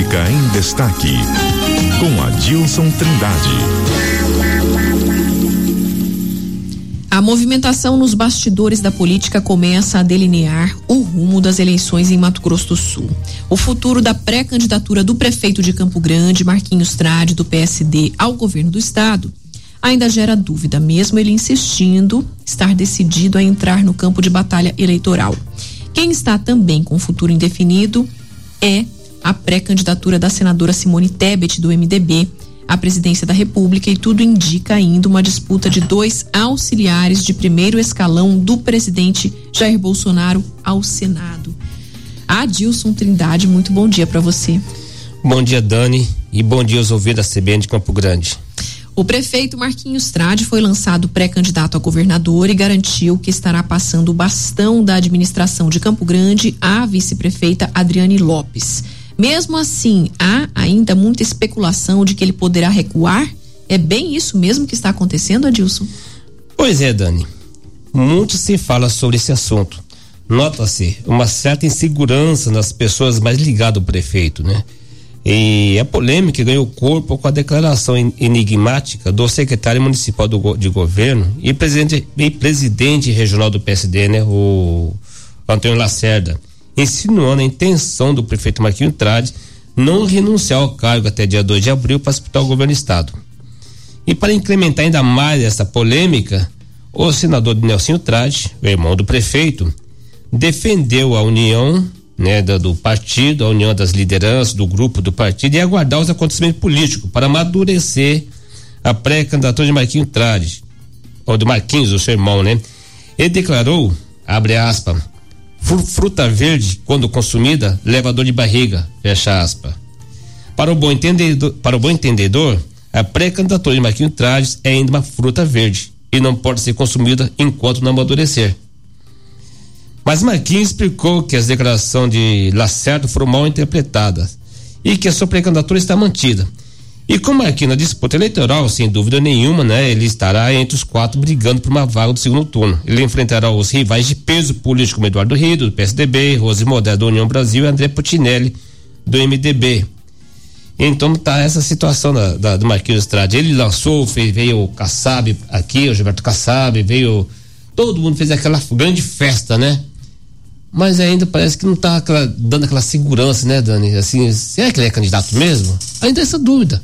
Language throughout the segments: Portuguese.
Política em Destaque, com Adilson Trindade. A movimentação nos bastidores da política começa a delinear o rumo das eleições em Mato Grosso do Sul. O futuro da pré-candidatura do prefeito de Campo Grande, Marquinhos Trade, do PSD, ao governo do estado, ainda gera dúvida, mesmo ele insistindo estar decidido a entrar no campo de batalha eleitoral. Quem está também com futuro indefinido é a pré-candidatura da senadora Simone Tebet, do MDB, à presidência da República, e tudo indica ainda uma disputa de dois auxiliares de primeiro escalão do presidente Jair Bolsonaro ao Senado. Adilson Trindade, muito bom dia para você. Bom dia, Dani, e bom dia aos ouvintes da CBN de Campo Grande. O prefeito Marquinhos Trade foi lançado pré-candidato a governador e garantiu que estará passando o bastão da administração de Campo Grande à vice-prefeita Adriane Lopes. Mesmo assim, há ainda muita especulação de que ele poderá recuar. É bem isso mesmo que está acontecendo, Adilson? Pois é, Dani. Muito se fala sobre esse assunto. Nota-se uma certa insegurança nas pessoas mais ligadas ao prefeito, né? E a polêmica ganhou corpo com a declaração enigmática do secretário municipal do, de governo e presidente, e presidente regional do PSD, né, o Antônio Lacerda, insinuando a intenção do prefeito Marquinhos Trade não renunciar ao cargo até dia 2 de abril para disputar o governo do estado. E para incrementar ainda mais essa polêmica, o senador Nelson Trade, o irmão do prefeito, defendeu a união né, do, do, partido, a união das lideranças do grupo do partido e aguardar os acontecimentos políticos para amadurecer a pré-candidatura de Marquinhos Trade, ou do Marquinhos, o seu irmão, né? Ele declarou, abre aspas, fruta verde, quando consumida, leva dor de barriga, fecha aspas. Para o bom entendedor, para o bom entendedor a pré-candidatura de Marquinhos Trade é ainda uma fruta verde e não pode ser consumida enquanto não amadurecer. Mas Marquinhos explicou que as declarações de Lacerda foram mal interpretadas e que a sua pré-candidatura está mantida. E com Marquinhos na disputa eleitoral, sem dúvida nenhuma, né, ele estará entre os quatro brigando por uma vaga do segundo turno. Ele enfrentará os rivais de peso político como Eduardo Rido, do PSDB, Rose Modé, da União Brasil e André Putinelli, do MDB. Então tá essa situação da, da, do Marquinhos Estrade. Ele lançou, fez, veio o Kassab aqui, o Gilberto Kassab, veio. Todo mundo fez aquela grande festa, né? Mas ainda parece que não está dando aquela segurança, né, Dani? Assim, será que ele é candidato mesmo? Ainda essa dúvida.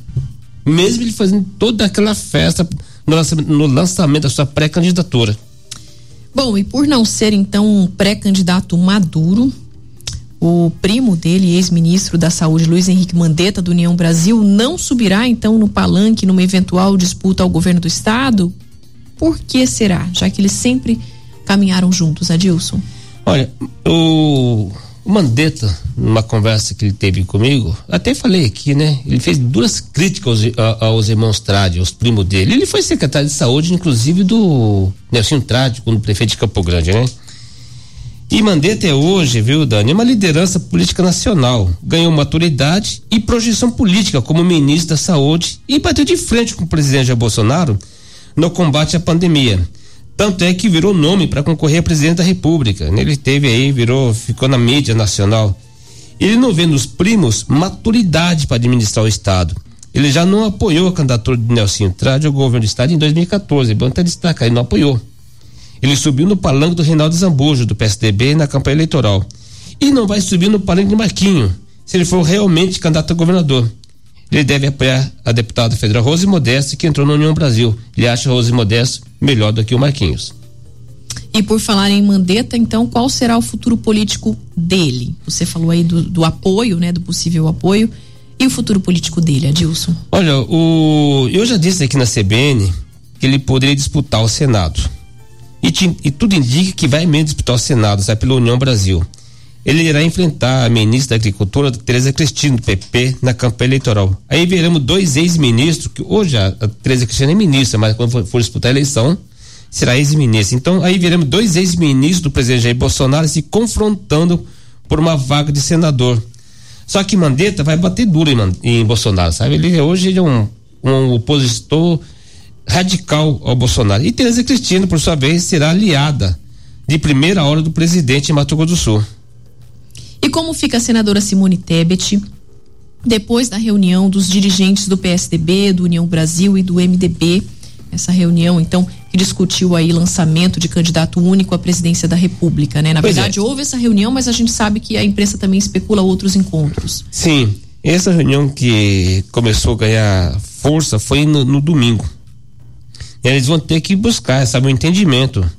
Mesmo ele fazendo toda aquela festa no lançamento, no lançamento da sua pré-candidatura. Bom, e por não ser então um pré-candidato maduro, o primo dele, ex-ministro da Saúde, Luiz Henrique Mandetta, do União Brasil, não subirá então no palanque numa eventual disputa ao governo do estado? Por que será? Já que eles sempre caminharam juntos, Adilson. Olha, o, Mandetta, numa conversa que ele teve comigo, até falei aqui, né? Ele fez duras críticas aos, aos irmãos Trade, aos primos dele. Ele foi secretário de saúde, inclusive, do Nelson Trade, quando prefeito de Campo Grande, né? E Mandetta é hoje, viu, Dani, uma liderança política nacional. Ganhou maturidade e projeção política como ministro da Saúde e bateu de frente com o presidente Jair Bolsonaro no combate à pandemia. Tanto é que virou nome para concorrer a presidente da República. Ele teve aí, virou, ficou na mídia nacional. Ele não vê nos primos maturidade para administrar o Estado. Ele já não apoiou a candidatura de Nelson Trade ao governo do Estado em 2014. Bom até destacar, ele não apoiou. Ele subiu no palanque do Reinaldo Zambujo, do PSDB, na campanha eleitoral. E não vai subir no palanque do Marquinho, se ele for realmente candidato a governador. Ele deve apoiar a deputada federal Rose Modesto, que entrou na União Brasil. Ele acha Rose Modesto melhor do que o Marquinhos. E por falar em Mandetta, então, qual será o futuro político dele? Você falou aí do, do apoio, né? Do possível apoio. E o futuro político dele, Adilson? Olha, o, eu já disse aqui na CBN que ele poderia disputar o Senado. E, e tudo indica que vai mesmo disputar o Senado, sai pela União Brasil. Ele irá enfrentar a ministra da Agricultura, Tereza Cristina, do PP, na campanha eleitoral. Aí veremos dois ex-ministros, que hoje a, Tereza Cristina é ministra, mas quando for, for disputar a eleição, será ex-ministra. Então, aí veremos dois ex-ministros do presidente Jair Bolsonaro se confrontando por uma vaga de senador. Só que Mandetta vai bater duro em, em Bolsonaro, sabe? Ele hoje ele é um, um opositor radical ao Bolsonaro. E Tereza Cristina, por sua vez, será aliada de primeira hora do presidente em Mato Grosso do Sul. Como fica a senadora Simone Tebet, depois da reunião dos dirigentes do PSDB, do União Brasil e do MDB. Essa reunião, então, que discutiu aí lançamento de candidato único à presidência da República, né? Na pois é. verdade, é. houve essa reunião, mas a gente sabe que a imprensa também especula outros encontros. Sim, essa reunião que começou a ganhar força foi no, no domingo. E eles vão ter que buscar, sabe, um entendimento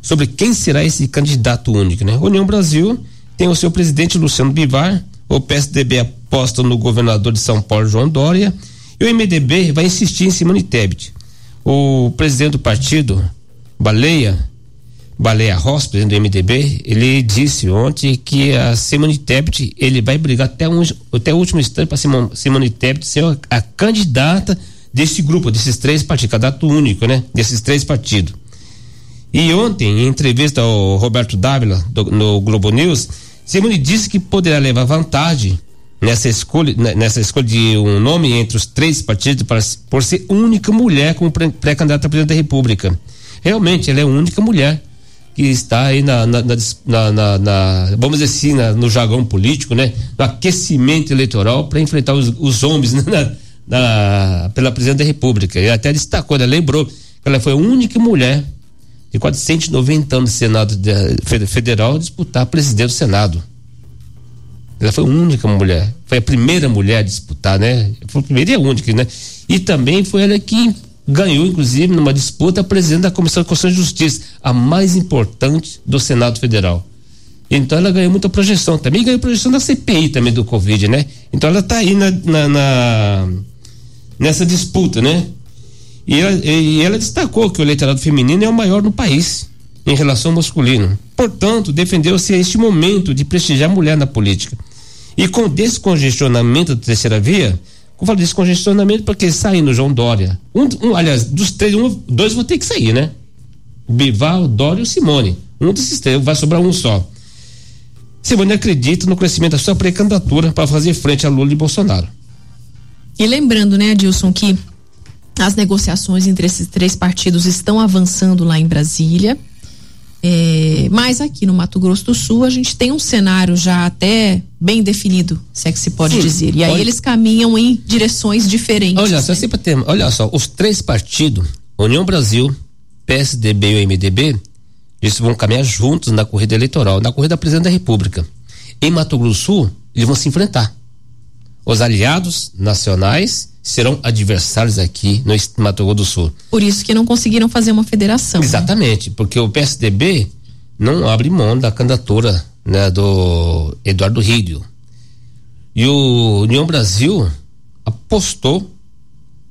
sobre quem será esse candidato único, né? União Brasil tem o seu presidente Luciano Bivar, o PSDB aposta no governador de São Paulo, João Dória, e o MDB vai insistir em Simone Tebet. O presidente do partido, Baleia, Baleia Ross, presidente do MDB, ele disse ontem que a Simone Tebet, ele vai brigar até, um, até o último instante para Simone, Simone Tebet ser a, a, candidata desse grupo, desses três partidos, candidato único, né? Desses três partidos. E ontem, em entrevista ao Roberto Dávila, do, no Globo News, Simone disse que poderá levar vantagem nessa escolha, né, nessa escolha de um nome entre os três partidos para, por ser única mulher como pré-candidata a presidente da República. Realmente, ela é a única mulher que está aí na, na, na, na vamos dizer assim, no jargão político, né? No aquecimento eleitoral para enfrentar os, os homens né? pela presidente da República. E até destacou, ela lembrou que ela foi a única mulher de quase 190 anos de Senado de, Federal disputar presidente do Senado. Ela foi a única mulher, foi a primeira mulher a disputar, né? Foi a primeira e a única, né? E também foi ela que ganhou, inclusive, numa disputa, a presidente da Comissão de Constituição e Justiça, a mais importante do Senado Federal. Então ela ganhou muita projeção. Também ganhou projeção da CPI também do Covid, né? Então ela está aí na, na, na, nessa disputa, né? E ela, e ela destacou que o eleitorado feminino é o maior no país em relação ao masculino. Portanto, defendeu-se este momento de prestigiar a mulher na política. E com descongestionamento da terceira via, eu falo descongestionamento porque saindo João Dória. Um, um, aliás, dos três, um, dois vão ter que sair, né? O Bival, o Dória e o Simone. Um desses três, vai sobrar um só. Simone acredita no crescimento da sua pré-candidatura para fazer frente a Lula e Bolsonaro. E lembrando, né, Adilson, que as negociações entre esses três partidos estão avançando lá em Brasília. É, mas aqui no Mato Grosso do Sul a gente tem um cenário já até bem definido, se é que se pode Sim, dizer. E aí olha, eles caminham em direções diferentes. Olha, né? só, sempre tem, olha só, os três partidos, União Brasil, PSDB e o MDB, eles vão caminhar juntos na corrida eleitoral, na corrida da presidente da República. Em Mato Grosso do Sul, eles vão se enfrentar. Os aliados nacionais serão adversários aqui no Mato Grosso do Sul. Por isso que não conseguiram fazer uma federação. Né? Exatamente, né? porque o PSDB não abre mão da candidatura né, do Eduardo Rídio. E o União Brasil apostou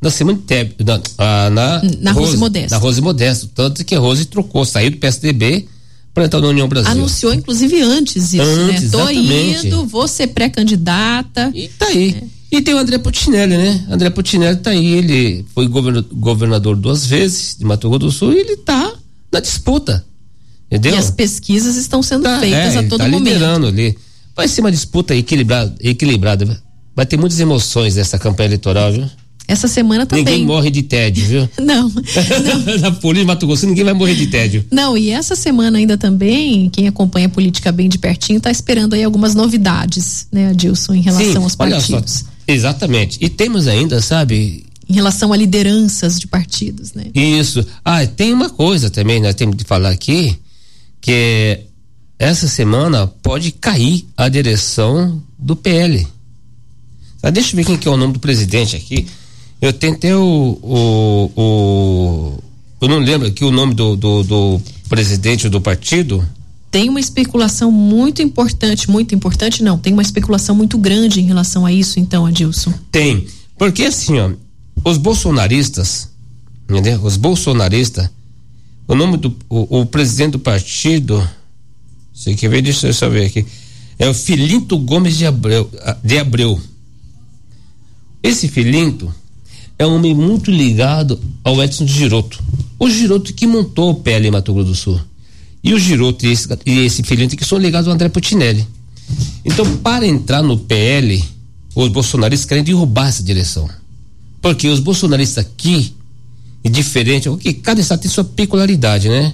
na Simone Teb, na, na, na Rose, Rose Modesto. Na Rose Modesto, tanto que a Rose trocou, saiu do PSDB para entrar na União Brasil. Anunciou inclusive antes isso, antes, né? Tô exatamente. indo, vou ser pré-candidata. E tá aí. É. E tem o André Putinelli, né? André Putinelli tá aí, ele foi governador duas vezes de Mato Grosso do Sul e ele tá na disputa. Entendeu? E as pesquisas estão sendo tá, feitas é, a todo tá momento. liderando ali. Vai ser uma disputa equilibrada, equilibrada. Vai ter muitas emoções nessa campanha eleitoral, viu? Essa semana também. Ninguém morre de tédio, viu? não. não. Na polícia Mato Grosso ninguém vai morrer de tédio. Não, e essa semana ainda também, quem acompanha a política bem de pertinho está esperando aí algumas novidades, né, Adilson, em relação Sim, aos partidos. Exatamente. E temos ainda, sabe, em relação a lideranças de partidos, né? Isso. Ah, tem uma coisa também, nós temos de falar aqui, que essa semana pode cair a direção do PL. Ah, deixa eu ver quem que é o nome do presidente aqui. Eu tentei o, o, o eu não lembro aqui o nome do, do, do presidente do partido tem uma especulação muito importante, muito importante não, tem uma especulação muito grande em relação a isso, então, Adilson. Tem, porque assim, ó, os bolsonaristas, entendeu? Os bolsonaristas, o nome do, o, o presidente do partido, você quer ver, deixa eu só ver aqui, é o Filinto Gomes de Abreu, de Abreu. Esse Filinto é um homem muito ligado ao Edson Giroto. O Giroto que montou o PL em Mato Grosso do Sul. E o Giroto e esse, e esse que são ligados ao André Putinelli. Então, para entrar no PL, os bolsonaristas querem derrubar essa direção. Porque os bolsonaristas aqui, diferente, porque cada estado tem sua peculiaridade, né?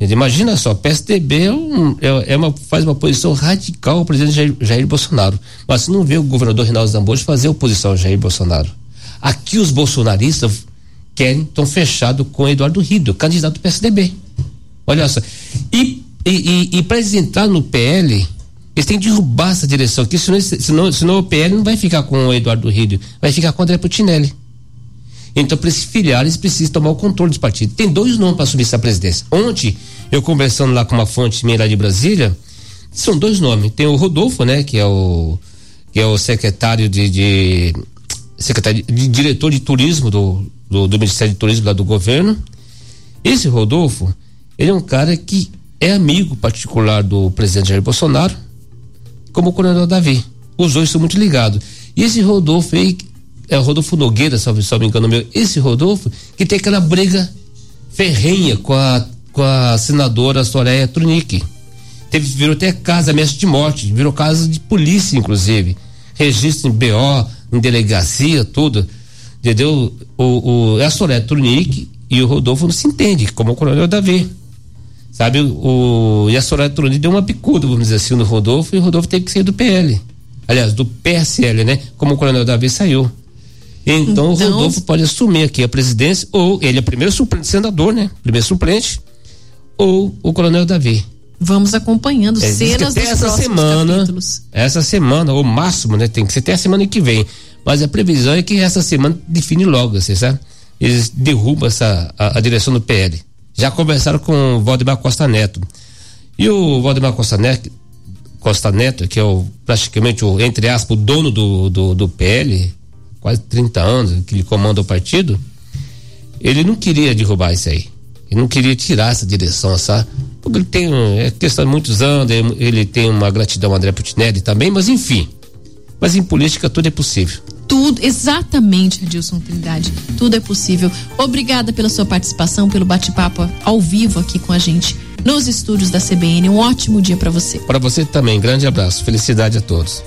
Imagina só, PSDB é, um, é, é, uma, faz uma posição radical ao presidente Jair, Jair, Bolsonaro. Mas você não vê o governador Reinaldo Zambojo fazer oposição ao Jair Bolsonaro. Aqui os bolsonaristas querem, estão fechados com Eduardo Rido, candidato do PSDB. Olha só. E, e, e, e para eles entrar no PL, eles têm que derrubar essa direção aqui, senão, senão, senão o PL não vai ficar com o Eduardo Rido, vai ficar com o André Putinelli. Então, para esses filiares, precisam tomar o controle dos partidos. Tem dois nomes para assumir essa presidência. Ontem, eu conversando lá com uma fonte minha lá de Brasília, são dois nomes. Tem o Rodolfo, né, que é o que é o secretário de, de secretário de diretor de turismo do, do, do Ministério de Turismo lá do governo. Esse Rodolfo, ele é um cara que é amigo particular do presidente Jair Bolsonaro, como o coronel Davi. Os dois são muito ligados. E esse Rodolfo aí, é o Rodolfo Nogueira, se não me engano meu, esse Rodolfo, que tem aquela briga ferrenha com a, com a senadora Soraya Trunic. Teve, virou até casa, ameaça de morte, virou casa de polícia, inclusive. Registro em BO, em delegacia, tudo. Entendeu? O, o, é a Soraya Trunic e o Rodolfo não se entende, como o coronel Davi. Sabe, o, e a Soraya Trunic deu uma picuda, vamos dizer assim, no Rodolfo, e o Rodolfo teve que sair do PL. Aliás, do PSL, né? Como o coronel Davi saiu. Então, então, o Rodolfo pode assumir aqui a presidência, ou ele é primeiro suplente senador, né? Primeiro suplente, ou o Coronel Davi. Vamos acompanhando é, cenas dos essa semana, capítulos. Essa semana, ou máximo, né? Tem que ser até a semana que vem. Mas a previsão é que essa semana define logo, você sabe? Eles derrubam essa, a, a direção do PL. Já conversaram com o Valdemar Costa Neto. E o Valdemar Costa Neto, Costa Neto, que é o, praticamente o, entre aspas, o dono do, do, do PL, quase 30 anos que ele comanda o partido, ele não queria derrubar isso aí. Ele não queria tirar essa direção, sabe? Porque ele tem, é questão de muitos anos, ele tem uma gratidão ao André Putinelli também, mas enfim. Mas em política tudo é possível. Tudo, exatamente, Adilson Trindade. Tudo é possível. Obrigada pela sua participação, pelo bate-papo ao vivo aqui com a gente nos estúdios da CBN. Um ótimo dia para você. Para você também. Grande abraço. Felicidade a todos.